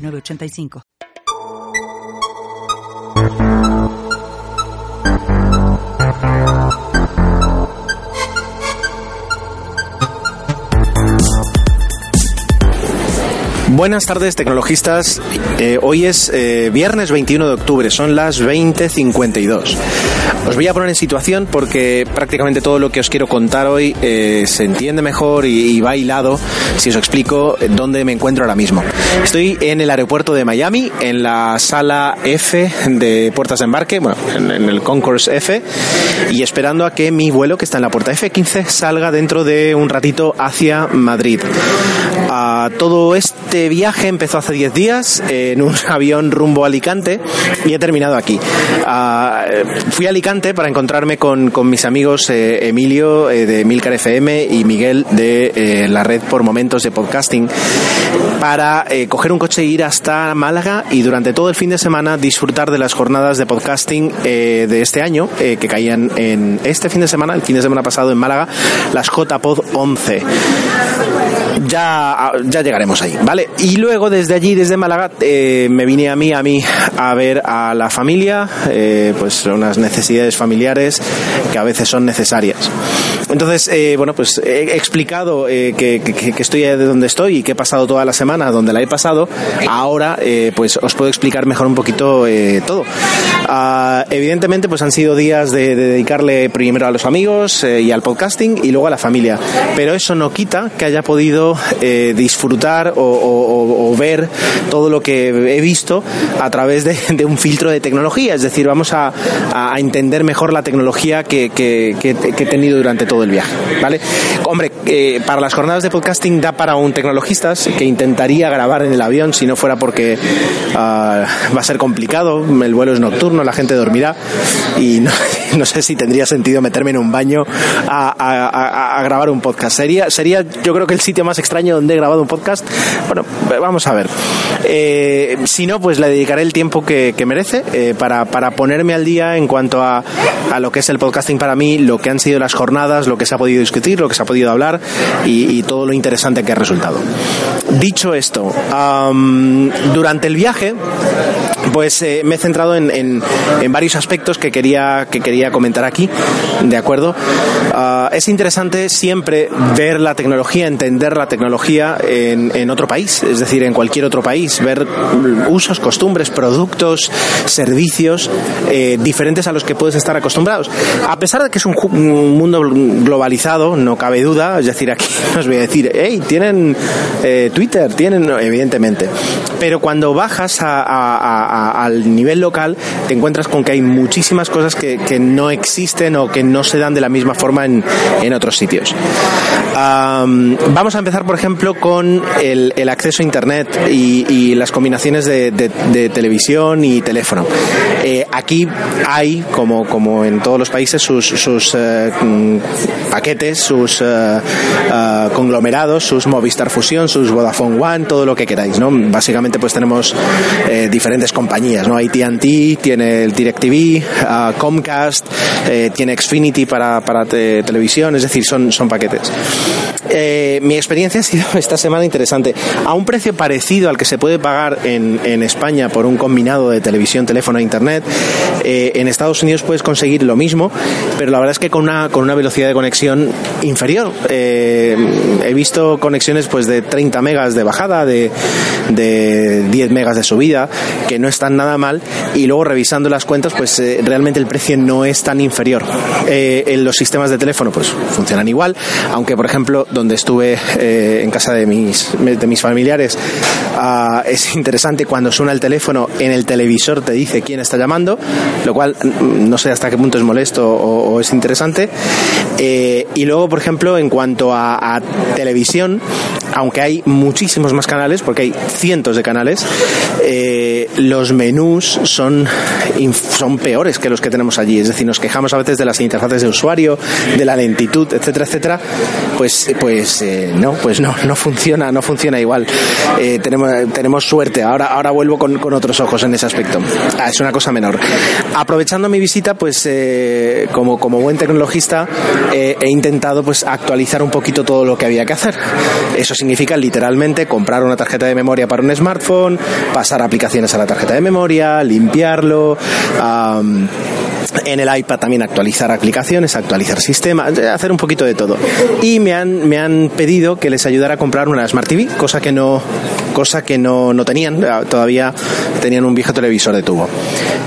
906985. Buenas tardes, tecnologistas. Eh, hoy es eh, viernes 21 de octubre, son las 20.52. Os voy a poner en situación porque prácticamente todo lo que os quiero contar hoy eh, se entiende mejor y, y va hilado si os explico dónde me encuentro ahora mismo. Estoy en el aeropuerto de Miami, en la sala F de puertas de embarque, bueno, en, en el Concourse F, y esperando a que mi vuelo, que está en la puerta F15, salga dentro de un ratito hacia Madrid. Todo este viaje empezó hace 10 días en un avión rumbo a Alicante y he terminado aquí. Uh, fui a Alicante para encontrarme con, con mis amigos eh, Emilio eh, de Milcar FM y Miguel de eh, la red por momentos de podcasting para coger un coche e ir hasta Málaga y durante todo el fin de semana disfrutar de las jornadas de podcasting de este año que caían en este fin de semana, el fin de semana pasado en Málaga, las JPod 11 ya, ya llegaremos ahí, ¿vale? Y luego desde allí, desde Málaga, eh, me vine a mí, a mí, a ver a la familia, eh, pues unas necesidades familiares que a veces son necesarias. Entonces, eh, bueno, pues he explicado eh, que, que, que, estoy de donde estoy y que he pasado toda la semana donde la he pasado. Ahora, eh, pues os puedo explicar mejor un poquito eh, todo. Uh, evidentemente, pues han sido días de, de dedicarle primero a los amigos eh, y al podcasting y luego a la familia. Pero eso no quita que haya podido eh, disfrutar o, o, o, ver todo lo que he visto a través de, de, un filtro de tecnología. Es decir, vamos a, a entender mejor la tecnología que, que, he tenido durante todo el viaje. ¿vale? Hombre, eh, para las jornadas de podcasting da para un tecnologistas que intentaría grabar en el avión si no fuera porque uh, va a ser complicado. El vuelo es nocturno, la gente dormirá y no, sé si tendría sentido meterme en un baño a, grabar un podcast. Sería, sería, yo creo que el sitio más extraño donde he grabado un podcast. Bueno, vamos a ver. Eh, si no, pues le dedicaré el tiempo que, que merece eh, para, para ponerme al día en cuanto a, a lo que es el podcasting para mí, lo que han sido las jornadas, lo que se ha podido discutir, lo que se ha podido hablar y, todo lo interesante que ha resultado. Dicho esto, durante el viaje, pues eh, me he centrado en, en, varios aspectos que quería, que quería comentar aquí, ¿de acuerdo? Uh, es interesante siempre ver la tecnología, entender la tecnología en, en, otro país, es decir, en cualquier otro país, ver usos, costumbres, productos, servicios eh, diferentes a los que puedes estar acostumbrados. A pesar de que es un, un, mundo globalizado, no cabe duda, es decir, aquí os voy a decir, hey, tienen eh, Twitter, tienen, evidentemente, pero cuando bajas a, al nivel local, te encuentras con que hay muchísimas cosas que, que no existen o que no se dan de la misma forma en, en otros sitios. Vamos a empezar, por ejemplo, con el, acceso a Internet y, las combinaciones de, televisión y teléfono. Eh, aquí hay, como, como en todos los países, sus, uh, paquetes, sus uh, uh, conglomerados, sus Movistar Fusión, sus Vodafone One, todo lo que queráis, ¿no? Básicamente, pues tenemos eh, diferentes compañías, ¿no? AT&T tiene el DirecTV, Comcast eh, tiene Xfinity para, para te televisión, es decir, son, son paquetes. Eh, mi experiencia ha sido esta semana interesante. A un precio parecido al que se puede pagar en, en España por un combinado de televisión, teléfono e internet, eh, en Estados Unidos puedes conseguir lo mismo, pero la verdad es que con una, con una velocidad de conexión inferior. Eh, he visto conexiones pues de 30 megas de bajada, de, de 10 megas de subida, que no están nada mal, y luego revisando las cuentas, pues eh, realmente el precio no es tan inferior. Eh, en los sistemas de teléfono pues funcionan igual, aunque por ejemplo donde estuve eh, en casa de mis, de mis familiares Ah, es interesante cuando suena el teléfono, en el televisor te dice quién está llamando, lo cual mm, no sé hasta qué punto es molesto o, es interesante. Eh, y luego, por ejemplo, en cuanto a, televisión, aunque hay muchísimos más canales, porque hay cientos de canales, eh, los menús son, son peores que los que tenemos allí. Es decir, nos quejamos a veces de las interfaces de usuario, de la lentitud, etcétera, etcétera. Pues, pues eh, no, pues no, no funciona, no funciona igual. tenemos, tenemos suerte. Ahora, ahora vuelvo con, con otros ojos en ese aspecto. Ah, es una cosa menor. Aprovechando mi visita, pues como, como buen tecnologista, he intentado pues actualizar un poquito todo lo que había que hacer. Eso significa literalmente comprar una tarjeta de memoria para un smartphone, pasar aplicaciones a la tarjeta de memoria, limpiarlo. En el iPad también actualizar aplicaciones, actualizar sistemas, hacer un poquito de todo. Y me han, me han pedido que les ayudara a comprar una Smart TV, cosa que no, cosa que no, no tenían, todavía tenían un viejo televisor de tubo.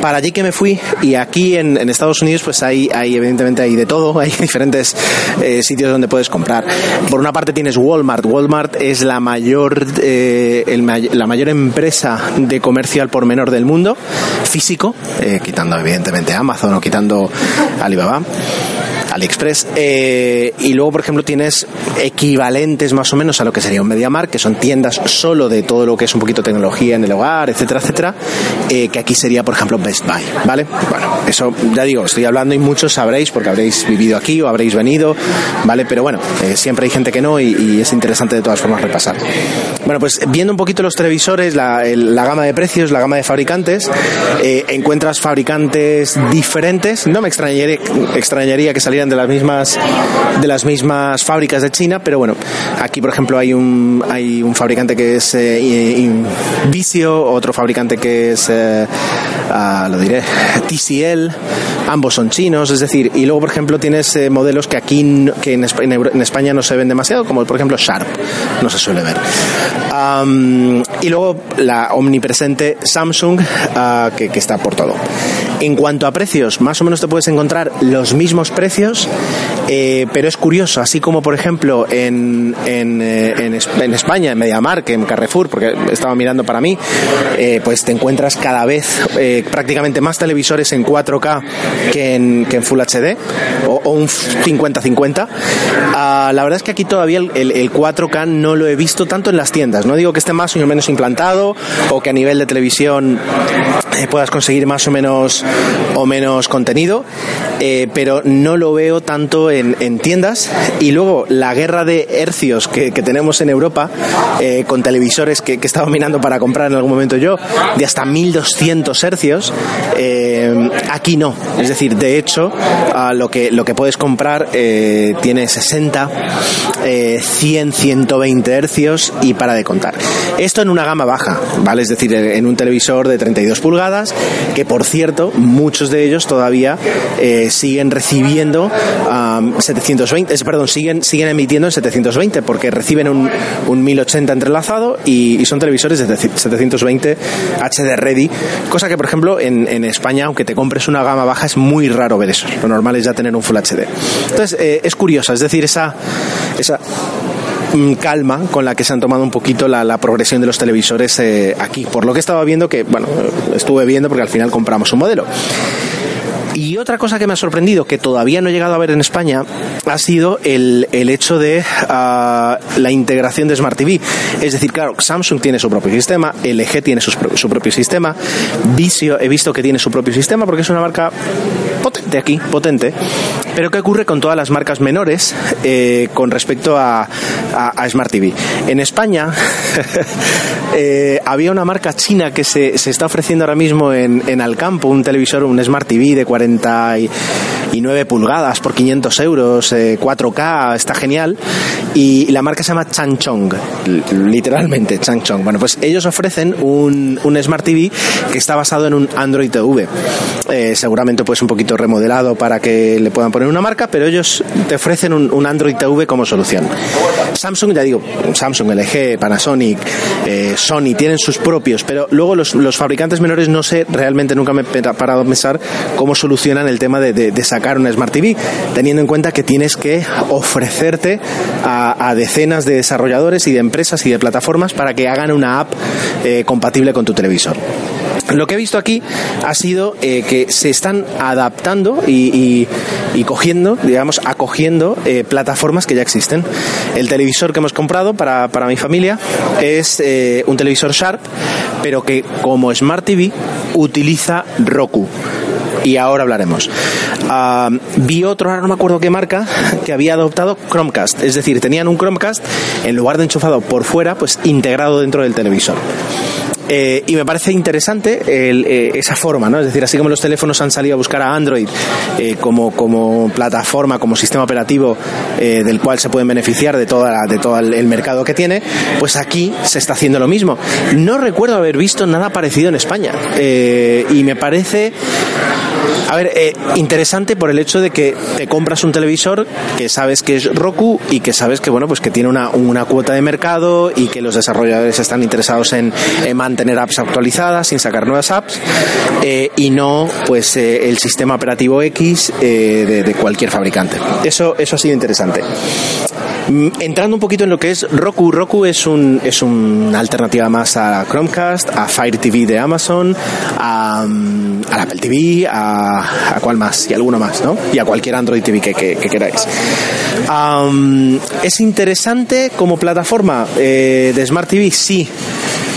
Para allí que me fui, y aquí en, Estados Unidos, pues hay, hay, evidentemente hay de todo, hay diferentes eh, sitios donde puedes comprar. Por una parte tienes Walmart. Walmart es la mayor, eh, el, la mayor empresa de comercio al por menor del mundo, físico, eh, quitando evidentemente Amazon o quitando Alibaba. AliExpress. Eh, y luego, por ejemplo, tienes equivalentes más o menos a lo que sería un MediaMarkt, que son tiendas solo de todo lo que es un poquito tecnología en el hogar, etcétera, etcétera, eh, que aquí sería, por ejemplo, Best Buy, ¿vale? Bueno, eso ya digo, estoy hablando y muchos sabréis porque habréis vivido aquí o habréis venido, ¿vale? Pero bueno, eh, siempre hay gente que no y, es interesante de todas formas repasar. Bueno, pues viendo un poquito los televisores, la, la gama de precios, la gama de fabricantes, encuentras fabricantes diferentes. No me extrañaría, extrañaría que salieran de las mismas de las mismas fábricas de China, pero bueno, aquí por ejemplo hay un hay un fabricante que es eh, otro fabricante que es eh, ah, lo diré TCL, ambos son chinos, es decir, y luego por ejemplo tienes eh, modelos que aquí que en, España no se ven demasiado, como por ejemplo Sharp, no se suele ver. y luego la omnipresente Samsung ah, que está por todo. En cuanto a precios, más o menos te puedes encontrar los mismos precios, eh, pero es curioso, así como por ejemplo en, en, eh, en, España, en MediaMark, en Carrefour, porque estaba mirando para mí, eh, pues te encuentras cada vez prácticamente más televisores en 4K que en, que en Full HD, o, un 50-50. Ah, la verdad es que aquí todavía el, el, 4K no lo he visto tanto en las tiendas, no digo que esté más o menos implantado, o que a nivel de televisión puedas conseguir más o menos o menos contenido, eh, pero no lo veo tanto en, tiendas. Y luego la guerra de hercios que, tenemos en Europa, eh, con televisores que, que, estaba mirando para comprar en algún momento yo, de hasta 1200 hercios, eh, aquí no. Es decir, de hecho, lo, que, lo que puedes comprar tiene 60, 100, 120 hercios y para de contar. Esto en una gama baja, ¿vale? Es decir, en un televisor de 32 pulgadas, que por cierto, muchos de ellos todavía eh, siguen recibiendo 720, perdón, siguen, siguen emitiendo en 720 porque reciben un, un 1080 entrelazado y, son televisores de 720 HD ready, cosa que por ejemplo en, en, España, aunque te compres una gama baja, es muy raro ver eso. Lo normal es ya tener un Full HD. Entonces, eh, es curiosa, es decir, esa, esa calma con la que se han tomado un poquito la, la progresión de los televisores eh, aquí. Por lo que estaba viendo que, bueno, estuve viendo porque al final compramos un modelo. Y otra cosa que me ha sorprendido, que todavía no he llegado a ver en España, ha sido el, el hecho de ah, la integración de Smart TV. Es decir, claro, Samsung tiene su propio sistema, LG tiene su, su propio sistema, Visio he visto que tiene su propio sistema porque es una marca potente aquí, potente. Pero ¿qué ocurre con todas las marcas menores eh, con respecto a, a, Smart TV? En España eh, había una marca china que se, se, está ofreciendo ahora mismo en, en Alcampo, un televisor, un Smart TV de 40 49 pulgadas por 500 euros, 4K, eh, está genial. Y la marca se llama Changchong, literalmente Changchong. Bueno, pues ellos ofrecen un, un Smart TV que está basado en un Android TV. Eh, seguramente pues un poquito remodelado para que le puedan poner una marca, pero ellos te ofrecen un, un Android TV como solución. Samsung, ya digo, Samsung, LG, Panasonic, eh, Sony tienen sus propios, pero luego los, los fabricantes menores no sé, realmente nunca me he parado a pensar cómo solucionan el tema de, de, sacar una Smart TV, teniendo en cuenta que tienes que ofrecerte a, decenas de desarrolladores y de empresas y de plataformas para que hagan una app eh, compatible con tu televisor. Lo que he visto aquí ha sido eh, que se están adaptando y, cogiendo, digamos, acogiendo eh, plataformas que ya existen. El televisor que hemos comprado para, mi familia es un televisor Sharp, pero que como Smart TV utiliza Roku y ahora hablaremos. Ah, vi otro, ahora no me acuerdo qué marca, que había adoptado Chromecast, es decir, tenían un Chromecast en lugar de enchufado por fuera, pues integrado dentro del televisor. Eh, y me parece interesante eh, esa forma, ¿no? Es decir, así como los teléfonos han salido a buscar a Android eh, como, como plataforma, como sistema operativo del cual se pueden beneficiar de, toda de todo el mercado que tiene, pues aquí se está haciendo lo mismo. No recuerdo haber visto nada parecido en España y me parece a ver, eh, interesante por el hecho de que te compras un televisor que sabes que es Roku y que sabes que bueno pues que tiene una, una cuota de mercado y que los desarrolladores están interesados en, mantener apps actualizadas sin sacar nuevas apps eh, y no pues eh, el sistema operativo X de, de, cualquier fabricante. Eso eso ha sido interesante. Mm, entrando un poquito en lo que es Roku, Roku es, un, es una alternativa más a Chromecast, a Fire TV de Amazon, a, mm, Apple TV, a, a cuál más, y alguno más, ¿no? Y a cualquier Android TV que, queráis. ¿Es interesante como plataforma eh, de Smart TV? Sí.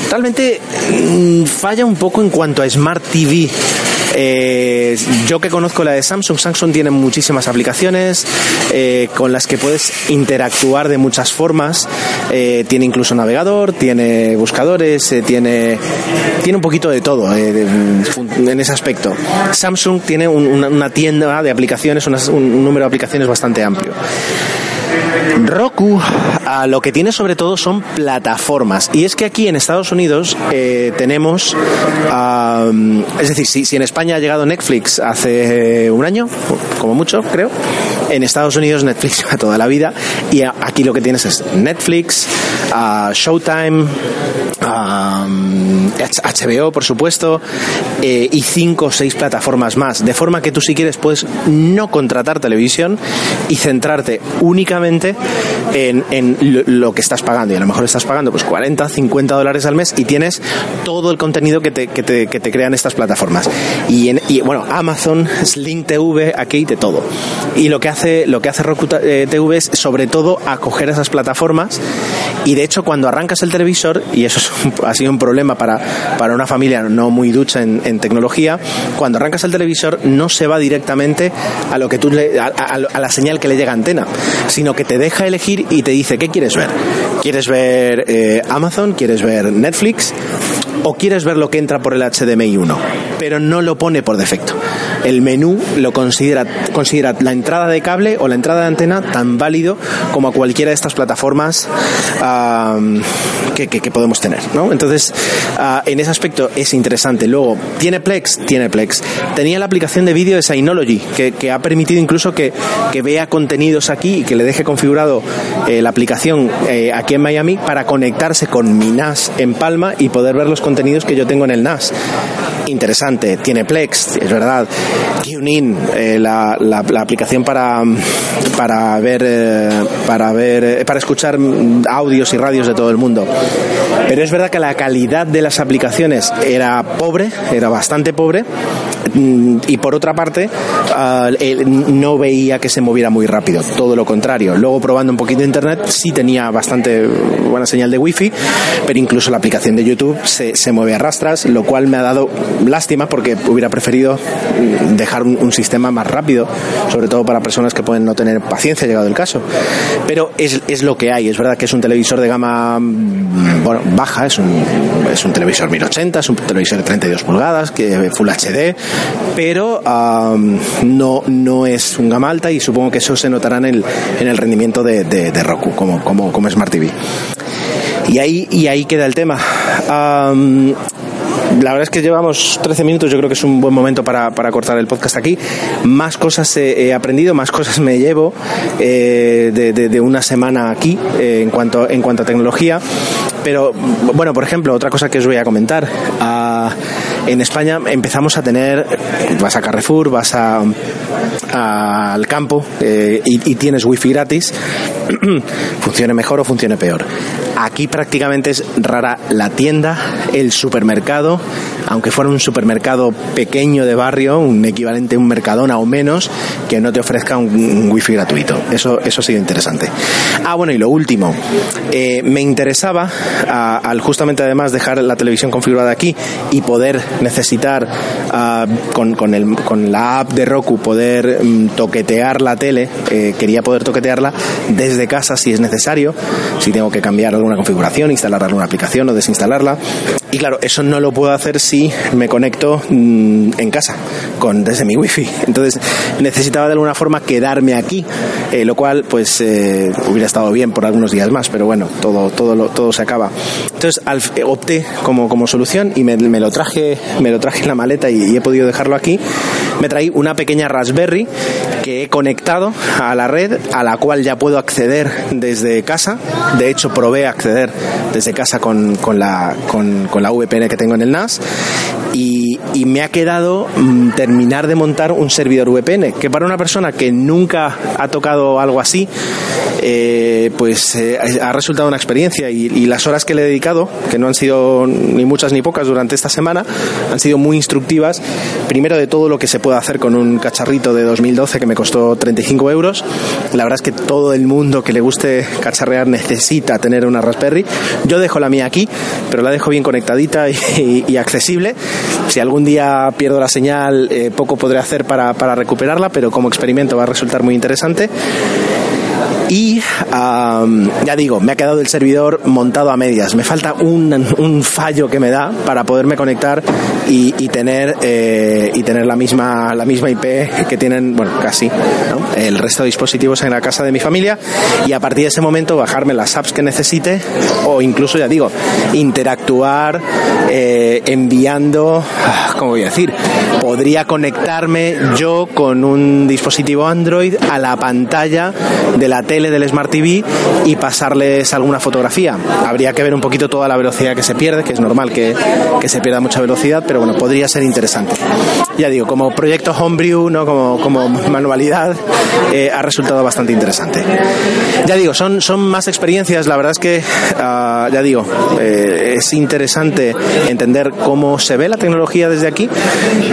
Realmente mm, falla un poco en cuanto a Smart TV eh, yo que conozco la de Samsung, Samsung tiene muchísimas aplicaciones eh, con las que puedes interactuar de muchas formas. Eh, tiene incluso navegador, tiene buscadores, tiene, tiene un poquito de todo en ese aspecto. Samsung tiene una, tienda de aplicaciones, un número de aplicaciones bastante amplio. Roku a lo que tiene sobre todo son plataformas. Y es que aquí en Estados Unidos eh, tenemos, es decir, si, en España ha llegado Netflix hace un año, como mucho, creo, en Estados Unidos Netflix a toda la vida. Y aquí lo que tienes es Netflix, Showtime, HBO, por supuesto, eh, y cinco o seis plataformas más. De forma que tú si quieres puedes no contratar televisión y centrarte únicamente en, lo que estás pagando. Y a lo mejor estás pagando pues 40, 50 dólares al mes y tienes todo el contenido que te, que te, que te crean estas plataformas. Y, en, y bueno, Amazon, Sling TV, aquí de todo. Y lo que hace, lo que hace Roku TV eh, es sobre todo acoger esas plataformas y de hecho cuando arrancas el televisor, y eso ha sido un problema para, para una familia no muy ducha en, tecnología, cuando arrancas el televisor no se va directamente a lo que tú le, a, la señal que le llega a antena, sino que te deja elegir y te dice qué quieres ver. ¿Quieres ver eh, Amazon? ¿Quieres ver Netflix? ¿O quieres ver lo que entra por el HDMI 1? Pero no lo pone por defecto el menú lo considera, considera la entrada de cable o la entrada de antena tan válido como a cualquiera de estas plataformas que, podemos tener. ¿no? Entonces, ah, en ese aspecto es interesante. Luego, ¿tiene Plex? Tiene Plex. Tenía la aplicación de vídeo de Synology, que, ha permitido incluso que, vea contenidos aquí y que le deje configurado eh, la aplicación eh, aquí en Miami para conectarse con mi NAS en Palma y poder ver los contenidos que yo tengo en el NAS interesante. Tiene Plex, es verdad. TuneIn, eh, la, la, aplicación para, para ver, eh, para ver, eh, para escuchar audios y radios de todo el mundo. Pero es verdad que la calidad de las aplicaciones era pobre, era bastante pobre Mm, y por otra parte ah, no veía que se moviera muy rápido, todo lo contrario. Luego probando un poquito internet sí tenía bastante buena señal de wifi, pero incluso la aplicación de YouTube se, se mueve a rastras, lo cual me ha dado lástima porque hubiera preferido dejar un, sistema más rápido, sobre todo para personas que pueden no tener paciencia llegado el caso. Pero es, es lo que hay, es verdad que es un televisor de gama mm, bueno, baja, es un, es un televisor 1080, es un televisor de 32 pulgadas, que Full HD, pero no, no es un gama alta y supongo que eso se notará en el, en el rendimiento de, Roku como, como, como Smart TV. Y ahí, y ahí queda el tema. La verdad es que llevamos 13 minutos, yo creo que es un buen momento para, para cortar el podcast aquí. Más cosas he, aprendido, más cosas me llevo eh, de, de, una semana aquí eh, en, cuanto, en cuanto a tecnología. Pero, bueno, por ejemplo, otra cosa que os voy a comentar. En España empezamos a tener, vas a Carrefour, vas a, al campo eh, y, tienes wifi gratis, funcione mejor o funcione peor. Aquí prácticamente es rara la tienda, el supermercado, aunque fuera un supermercado pequeño de barrio, un equivalente a un Mercadona o menos, que no te ofrezca un, wifi gratuito. Eso, eso ha sido interesante. Ah, bueno, y lo último, eh, me interesaba, al justamente además dejar la televisión configurada aquí y poder necesitar ah, con, con, el, con la app de Roku poder mm, toquetear la tele, eh, quería poder toquetearla desde casa si es necesario, si tengo que cambiar alguna configuración, instalar alguna aplicación o desinstalarla. Y claro, eso no lo puedo hacer si me conecto mm, en casa, con, desde mi wifi. Entonces necesitaba de alguna forma quedarme aquí, eh, lo cual pues eh, hubiera estado bien por algunos días más, pero bueno, todo, todo, todo se acaba. Entonces opté como, como solución y me, lo traje, me lo traje en la maleta y, he podido dejarlo aquí. Me traí una pequeña Raspberry que he conectado a la red a la cual ya puedo acceder desde casa. De hecho, probé acceder desde casa con, con la, con, con la VPN que tengo en el NAS y, y, me ha quedado mm, terminar de montar un servidor VPN, que para una persona que nunca ha tocado algo así, eh, pues eh, ha resultado una experiencia y, las horas que le he dedicado, que no han sido ni muchas ni pocas durante esta semana, han sido muy instructivas. Primero de todo lo que se puede hacer con un cacharrito de 2012 que me costó 35 euros. La verdad es que todo el mundo que le guste cacharrear necesita tener una Raspberry. Yo dejo la mía aquí, pero la dejo bien conectadita y, accesible. Si algún día pierdo la señal, eh, poco podré hacer para recuperarla, pero como experimento va a resultar muy interesante. Y ya digo, me ha quedado el servidor montado a medias. Me falta un, un fallo que me da para poderme conectar y, tener eh, y tener la misma la misma IP que tienen, bueno, casi el resto de dispositivos en la casa de mi familia y a partir de ese momento bajarme las apps que necesite o incluso ya digo interactuar eh, enviando, ah, ¿cómo voy a decir? Podría conectarme yo con un dispositivo Android a la pantalla de la tele del Smart TV y pasarles alguna fotografía. Habría que ver un poquito toda la velocidad que se pierde, que es normal que, que se pierda mucha velocidad, pero bueno, podría ser interesante. Ya digo, como proyecto homebrew, ¿no? como, como manualidad, eh, ha resultado bastante interesante. Ya digo, son, son más experiencias, la verdad es que, uh, ya digo, eh, es interesante entender cómo se ve la tecnología desde aquí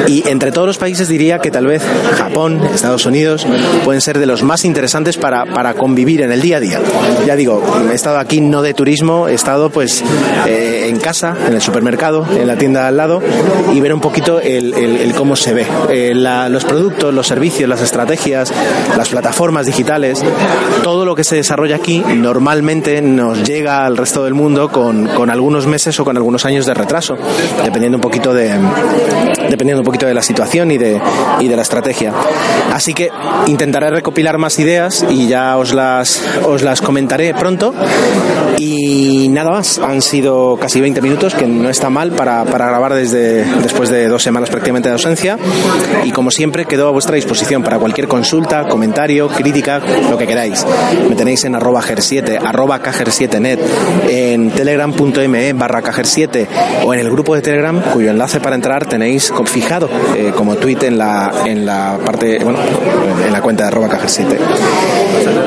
y entre todos los países diría que tal vez Japón, Estados Unidos pueden ser de los más interesantes para, para convivir en el día a día. Ya digo, he estado aquí no de turismo, he estado pues eh, en casa, en el supermercado, en la tienda al lado y ver un poquito el, cómo se ve. Eh, los productos, los servicios, las estrategias, las plataformas digitales, todo lo que se desarrolla aquí normalmente nos llega al resto del mundo con, con algunos meses o con algunos años de retraso, dependiendo un poquito de dependiendo un poquito de la situación y de, y de la estrategia. Así que intentaré recopilar más ideas y ya os las, os las comentaré pronto. Y nada más, han sido casi 20 minutos, que no está mal para, para grabar desde después de dos semanas prácticamente de ausencia. Y como siempre, quedo a vuestra disposición para cualquier consulta, comentario, crítica, lo que queráis. Me tenéis en arroba ger7, arroba cajer7net, en telegram.me barra cajer7 o en el grupo de Telegram, cuyo enlace para entrar tenéis fijado eh, como tweet en la, en la parte, bueno, en la cuenta de arroba cajer7.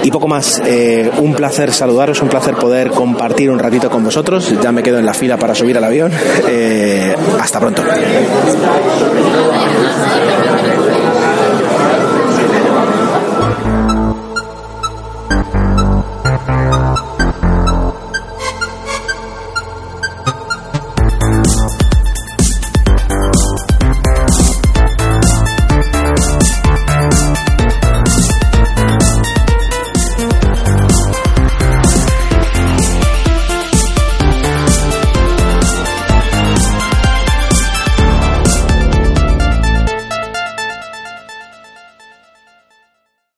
Y poco más, eh, un placer saludaros, un placer poder compartir un ratito con vosotros. Ya me quedo en la fila para subir al avión. Eh, hasta pronto.